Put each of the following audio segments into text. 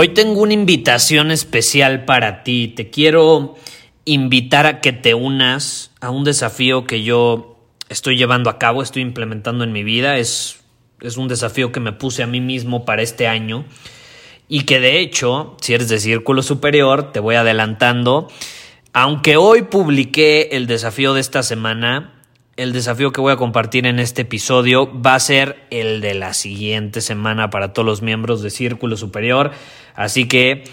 Hoy tengo una invitación especial para ti. Te quiero invitar a que te unas a un desafío que yo estoy llevando a cabo, estoy implementando en mi vida. Es, es un desafío que me puse a mí mismo para este año y que de hecho, si eres de círculo superior, te voy adelantando. Aunque hoy publiqué el desafío de esta semana, el desafío que voy a compartir en este episodio va a ser el de la siguiente semana para todos los miembros de Círculo Superior. Así que,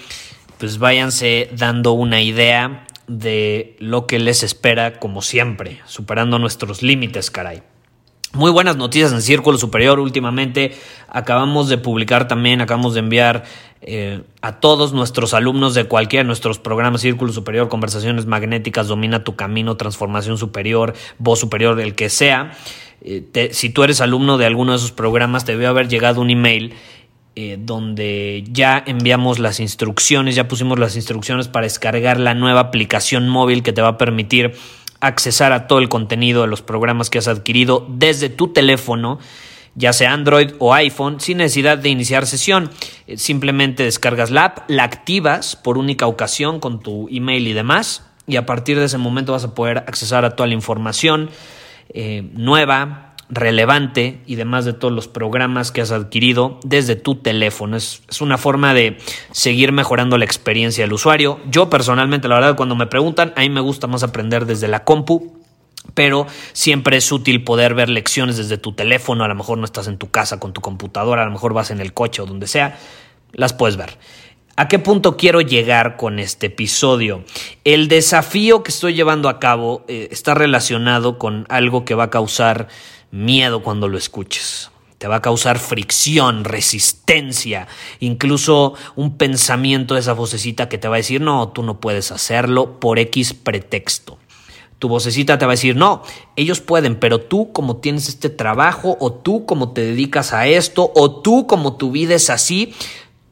pues váyanse dando una idea de lo que les espera, como siempre, superando nuestros límites, caray. Muy buenas noticias en Círculo Superior últimamente. Acabamos de publicar también, acabamos de enviar eh, a todos nuestros alumnos de cualquiera de nuestros programas Círculo Superior, Conversaciones Magnéticas, Domina tu Camino, Transformación Superior, Voz Superior, el que sea. Eh, si tú eres alumno de alguno de esos programas, te debe haber llegado un email eh, donde ya enviamos las instrucciones, ya pusimos las instrucciones para descargar la nueva aplicación móvil que te va a permitir accesar a todo el contenido de los programas que has adquirido desde tu teléfono, ya sea Android o iPhone, sin necesidad de iniciar sesión. Eh, simplemente descargas la app, la activas por única ocasión con tu email y demás, y a partir de ese momento vas a poder accesar a toda la información eh, nueva, relevante y demás de todos los programas que has adquirido desde tu teléfono. Es, es, una forma de seguir mejorando la experiencia del usuario. Yo personalmente, la verdad, cuando me preguntan, a mí me gusta más aprender desde la compu. Pero siempre es útil poder ver lecciones desde tu teléfono. A lo mejor no estás en tu casa con tu computadora, a lo mejor vas en el coche o donde sea. Las puedes ver. ¿A qué punto quiero llegar con este episodio? El desafío que estoy llevando a cabo eh, está relacionado con algo que va a causar miedo cuando lo escuches. Te va a causar fricción, resistencia, incluso un pensamiento de esa vocecita que te va a decir, no, tú no puedes hacerlo por X pretexto. Tu vocecita te va a decir, no, ellos pueden, pero tú como tienes este trabajo, o tú como te dedicas a esto, o tú como tu vida es así,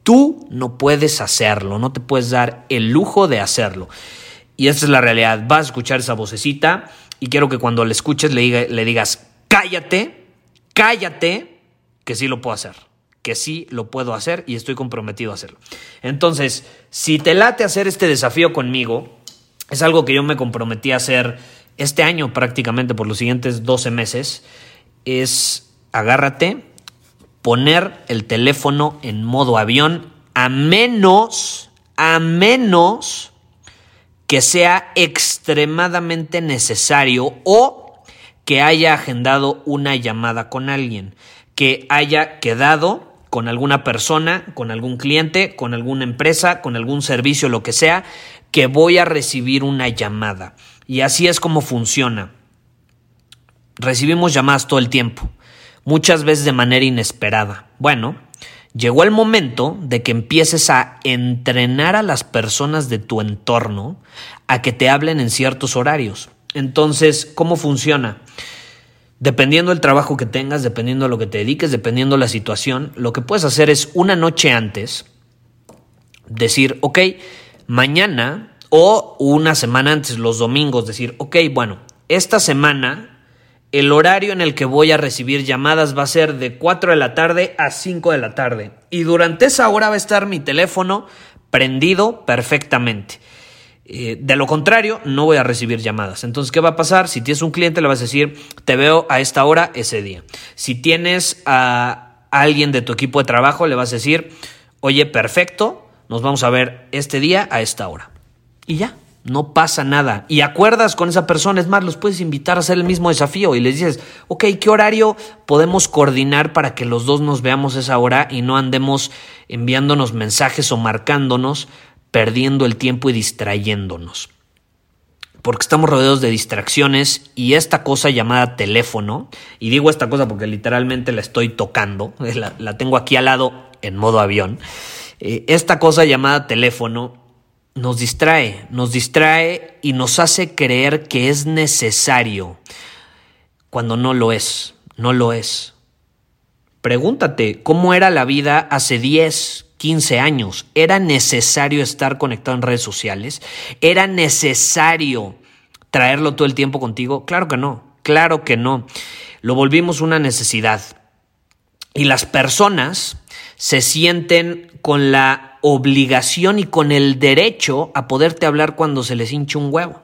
tú no puedes hacerlo, no te puedes dar el lujo de hacerlo. Y esa es la realidad. Vas a escuchar esa vocecita y quiero que cuando la escuches le, le digas, cállate, cállate, que sí lo puedo hacer, que sí lo puedo hacer y estoy comprometido a hacerlo. Entonces, si te late hacer este desafío conmigo, es algo que yo me comprometí a hacer este año prácticamente por los siguientes 12 meses, es agárrate, poner el teléfono en modo avión, a menos, a menos que sea extremadamente necesario o que haya agendado una llamada con alguien, que haya quedado con alguna persona, con algún cliente, con alguna empresa, con algún servicio, lo que sea, que voy a recibir una llamada. Y así es como funciona. Recibimos llamadas todo el tiempo, muchas veces de manera inesperada. Bueno, llegó el momento de que empieces a entrenar a las personas de tu entorno a que te hablen en ciertos horarios. Entonces, ¿cómo funciona? Dependiendo del trabajo que tengas, dependiendo de lo que te dediques, dependiendo de la situación, lo que puedes hacer es una noche antes decir, ok, mañana o una semana antes, los domingos, decir, ok, bueno, esta semana el horario en el que voy a recibir llamadas va a ser de 4 de la tarde a 5 de la tarde. Y durante esa hora va a estar mi teléfono prendido perfectamente. Eh, de lo contrario, no voy a recibir llamadas. Entonces, ¿qué va a pasar? Si tienes un cliente, le vas a decir, te veo a esta hora ese día. Si tienes a alguien de tu equipo de trabajo, le vas a decir, oye, perfecto, nos vamos a ver este día a esta hora. Y ya, no pasa nada. Y acuerdas con esa persona, es más, los puedes invitar a hacer el mismo desafío y les dices, ok, ¿qué horario podemos coordinar para que los dos nos veamos esa hora y no andemos enviándonos mensajes o marcándonos, perdiendo el tiempo y distrayéndonos? Porque estamos rodeados de distracciones y esta cosa llamada teléfono, y digo esta cosa porque literalmente la estoy tocando, la, tengo aquí al lado en modo avión, eh, esta cosa llamada teléfono nos distrae, nos distrae y nos hace creer que es necesario cuando no lo es, no lo es. Pregúntate, ¿cómo era la vida hace 10, 15 años? ¿Era necesario estar conectado en redes sociales? ¿Era necesario traerlo todo el tiempo contigo? Claro que no, claro que no. Lo volvimos una necesidad. Y las personas se sienten con la obligación y con el derecho a poderte hablar cuando se les hincha un huevo.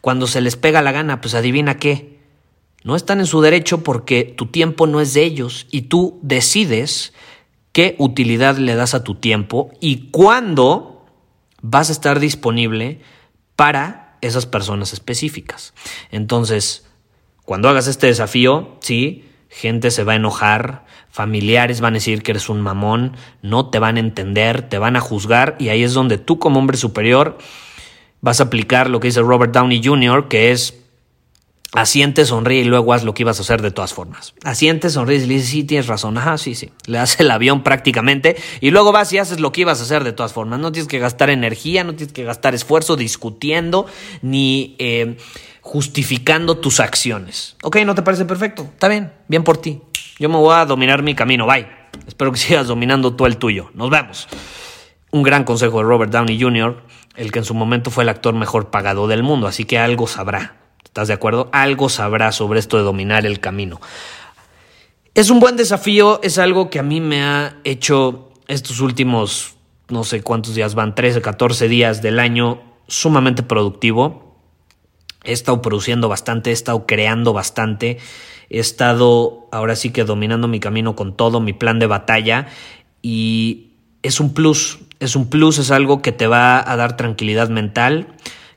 Cuando se les pega la gana, pues adivina qué. No están en su derecho porque tu tiempo no es de ellos y tú decides qué utilidad le das a tu tiempo y cuándo vas a estar disponible para esas personas específicas. Entonces, cuando hagas este desafío, sí, gente se va a enojar, familiares van a decir que eres un mamón, no te van a entender, te van a juzgar y ahí es donde tú como hombre superior vas a aplicar lo que dice Robert Downey Jr., que es asiente, sonríe y luego haz lo que ibas a hacer de todas formas. Asiente, sonríe y le dices, sí, tienes razón, ajá, sí, sí. Le das el avión prácticamente y luego vas y haces lo que ibas a hacer de todas formas. No tienes que gastar energía, no tienes que gastar esfuerzo discutiendo ni... Eh, justificando tus acciones. Ok, ¿no te parece perfecto? Está bien, bien por ti. Yo me voy a dominar mi camino, bye. Espero que sigas dominando tú el tuyo. Nos vemos. Un gran consejo de Robert Downey Jr., el que en su momento fue el actor mejor pagado del mundo, así que algo sabrá. ¿Estás de acuerdo? Algo sabrá sobre esto de dominar el camino. Es un buen desafío, es algo que a mí me ha hecho estos últimos, no sé cuántos días van, 13, 14 días del año, sumamente productivo He estado produciendo bastante, he estado creando bastante, he estado ahora sí que dominando mi camino con todo, mi plan de batalla y es un plus, es un plus, es algo que te va a dar tranquilidad mental,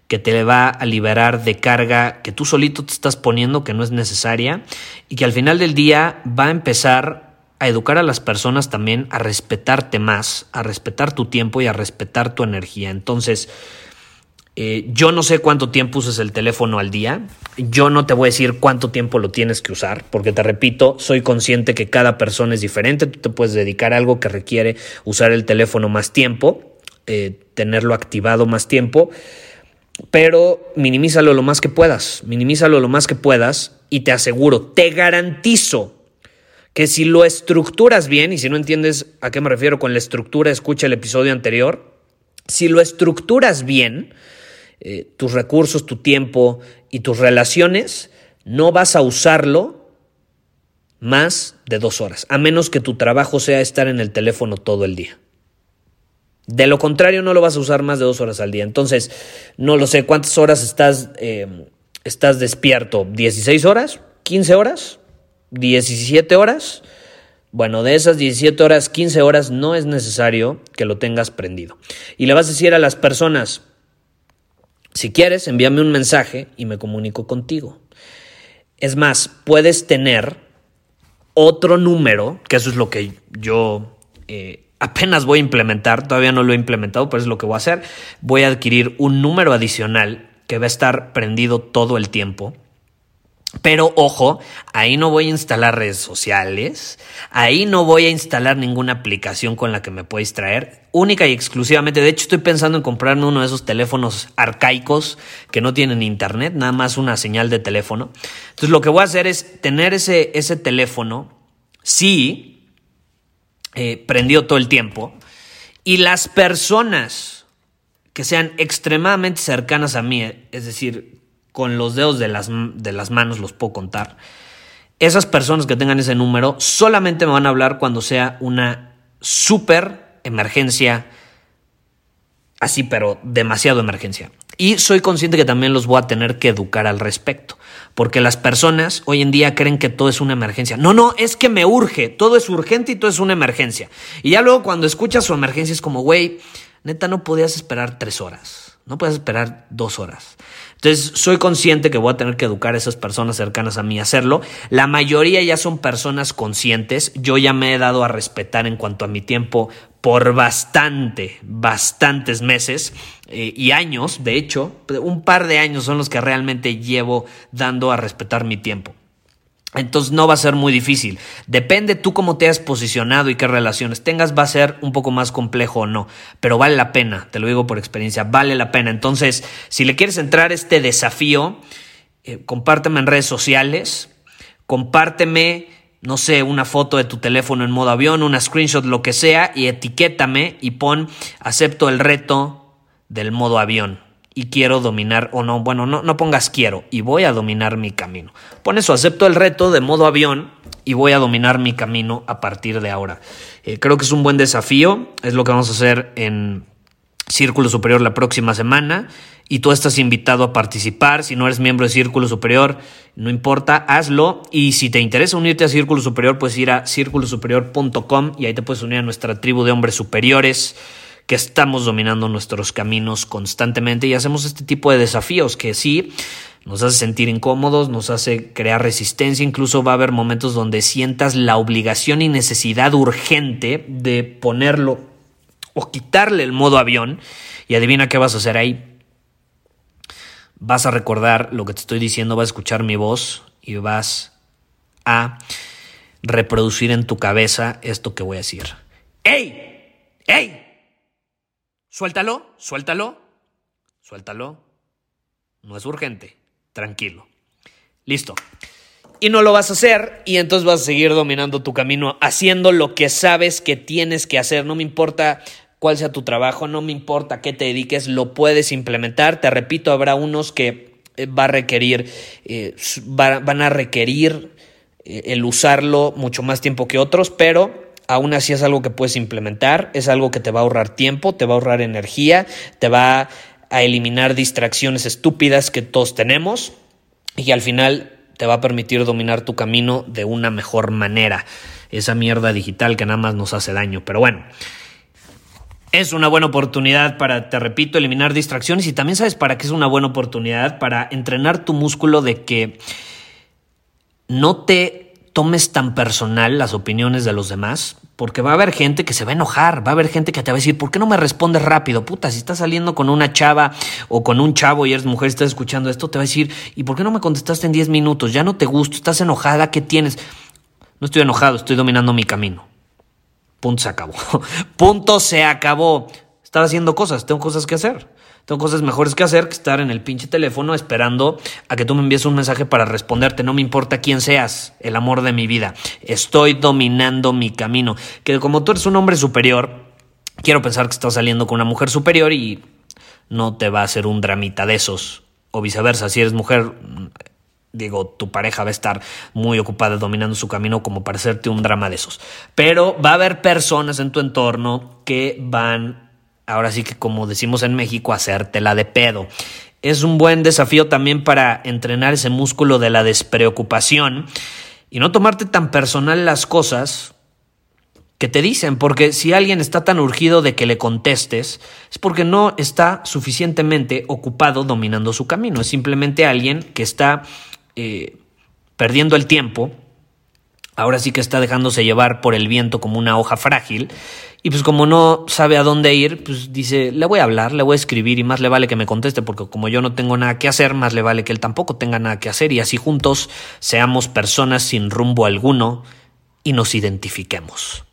que te va a liberar de carga que tú solito te estás poniendo que no es necesaria y que al final del día va a empezar a educar a las personas también a respetarte más, a respetar tu tiempo y a respetar tu energía. Entonces, eh, yo no sé cuánto tiempo usas el teléfono al día. Yo no te voy a decir cuánto tiempo lo tienes que usar, porque te repito, soy consciente que cada persona es diferente. Tú te puedes dedicar a algo que requiere usar el teléfono más tiempo, eh, tenerlo activado más tiempo, pero minimízalo lo más que puedas. Minimízalo lo más que puedas y te aseguro, te garantizo que si lo estructuras bien, y si no entiendes a qué me refiero con la estructura, escucha el episodio anterior. Si lo estructuras bien, eh, tus recursos, tu tiempo y tus relaciones, no vas a usarlo más de dos horas, a menos que tu trabajo sea estar en el teléfono todo el día. De lo contrario, no lo vas a usar más de dos horas al día. Entonces, no lo sé, ¿cuántas horas estás, eh, estás despierto? ¿16 horas? ¿15 horas? ¿17 horas? Bueno, de esas 17 horas, 15 horas no es necesario que lo tengas prendido. Y le vas a decir a las personas, si quieres, envíame un mensaje y me comunico contigo. Es más, puedes tener otro número, que eso es lo que yo eh, apenas voy a implementar, todavía no lo he implementado, pero es lo que voy a hacer. Voy a adquirir un número adicional que va a estar prendido todo el tiempo pero ojo, ahí no voy a instalar redes sociales, ahí no voy a instalar ninguna aplicación con la que me pueda traer, única y exclusivamente. De hecho, estoy pensando en comprarme uno de esos teléfonos arcaicos que no tienen internet, nada más una señal de teléfono. Entonces, lo que voy a hacer es tener ese, ese teléfono, sí, eh, prendido todo el tiempo, y las personas que sean extremadamente cercanas a mí, es decir, con los dedos de las, de las manos los puedo contar. Esas personas que tengan ese número solamente me van a hablar cuando sea una súper emergencia, así, pero demasiado emergencia. Y soy consciente que también los voy a tener que educar al respecto, porque las personas hoy en día creen que todo es una emergencia. No, no, es que me urge, todo es urgente y todo es una emergencia. Y ya luego cuando escuchas su emergencia es como, güey, neta no podías esperar tres horas No puedes esperar dos horas. Entonces, soy consciente que voy a tener que educar a esas personas cercanas a mí a hacerlo. La mayoría ya son personas conscientes. Yo ya me he dado a respetar en cuanto a mi tiempo por bastante, bastantes meses eh, y años. De hecho, un par de años son los que realmente llevo dando a respetar mi tiempo. Entonces no va a ser muy difícil. Depende tú cómo te has posicionado y qué relaciones tengas, va a ser un poco más complejo o no. Pero vale la pena, te lo digo por experiencia, vale la pena. Entonces, si le quieres entrar este desafío, eh, compárteme en redes sociales, compárteme, no sé, una foto de tu teléfono en modo avión, una screenshot, lo que sea, y etiquétame y pon acepto el reto del modo avión y quiero dominar, o no, bueno, no, no pongas quiero y voy a dominar mi camino. Pon eso, acepto el reto de modo avión y voy a dominar mi camino a partir de ahora. Eh, creo que es un buen desafío, es lo que vamos a hacer en Círculo Superior la próxima semana y tú estás invitado a participar. Si no eres miembro de Círculo Superior, no importa, hazlo. Y si te interesa unirte a Círculo Superior, puedes ir a círculosuperior.com y ahí te puedes unir a nuestra tribu de hombres superiores que estamos dominando nuestros caminos constantemente y hacemos este tipo de desafíos que sí nos hace sentir incómodos, nos hace crear resistencia, incluso va a haber momentos donde sientas la obligación y necesidad urgente de ponerlo o quitarle el modo avión y adivina qué vas a hacer ahí. Vas a recordar lo que te estoy diciendo, vas a escuchar mi voz y vas a reproducir en tu cabeza esto que voy a decir. ¡Ey! ¡Ey! Suéltalo, suéltalo, suéltalo. No es urgente, tranquilo. Listo. Y no lo vas a hacer y entonces vas a seguir dominando tu camino haciendo lo que sabes que tienes que hacer. No me importa cuál sea tu trabajo, no me importa qué te dediques, lo puedes implementar. Te repito, habrá unos que eh, va a requerir, eh, van a requerir eh, el usarlo mucho más tiempo que otros, pero aún así es algo que puedes implementar, es algo que te va a ahorrar tiempo, te va a ahorrar energía, te va a eliminar distracciones estúpidas que todos tenemos y al final te va a permitir dominar tu camino de una mejor manera. Esa mierda digital que nada más nos hace daño. Pero bueno, es una buena oportunidad para, te repito, eliminar distracciones y también sabes para qué es una buena oportunidad para entrenar tu músculo de que no te tomes tan personal las opiniones de los demás, porque va a haber gente que se va a enojar, va a haber gente que te va a decir, ¿por qué no me respondes rápido? Puta, si estás saliendo con una chava o con un chavo y eres mujer y estás escuchando esto, te va a decir, ¿y por qué no me contestaste en 10 minutos? Ya no te gusto, estás enojada, ¿qué tienes? No estoy enojado, estoy dominando mi camino. Punto se acabó. Punto se acabó. Estaba haciendo cosas, tengo cosas que hacer. Tengo cosas mejores que hacer que estar en el pinche teléfono esperando a que tú me envíes un mensaje para responderte. No me importa quién seas, el amor de mi vida. Estoy dominando mi camino. Que como tú eres un hombre superior, quiero pensar que estás saliendo con una mujer superior y no te va a hacer un dramita de esos. O viceversa, si eres mujer, digo, tu pareja va a estar muy ocupada dominando su camino como para hacerte un drama de esos. Pero va a haber personas en tu entorno que van ahora sí que como decimos en México, hacértela de pedo. Es un buen desafío también para entrenar ese músculo de la despreocupación y no tomarte tan personal las cosas que te dicen, porque si alguien está tan urgido de que le contestes, es porque no está suficientemente ocupado dominando su camino, es simplemente alguien que está eh, perdiendo el tiempo, ahora sí que está dejándose llevar por el viento como una hoja frágil y pues como no sabe a dónde ir, pues dice, le voy a hablar, le voy a escribir y más le vale que me conteste porque como yo no tengo nada que hacer, más le vale que él tampoco tenga nada que hacer y así juntos seamos personas sin rumbo alguno y nos identifiquemos.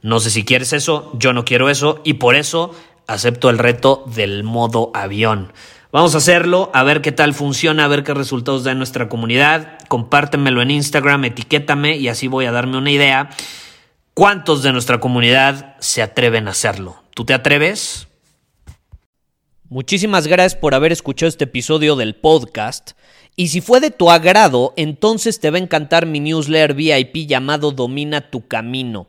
No sé si quieres eso, yo no quiero eso y por eso acepto el reto del modo avión. Vamos a hacerlo, a ver qué tal funciona, a ver qué resultados da en nuestra comunidad. Compártemelo en Instagram, etiquétame y así voy a darme una idea ¿Cuántos de nuestra comunidad se atreven a hacerlo? ¿Tú te atreves? Muchísimas gracias por haber escuchado este episodio del podcast. Y si fue de tu agrado, entonces te va a encantar mi newsletter VIP llamado Domina tu Camino.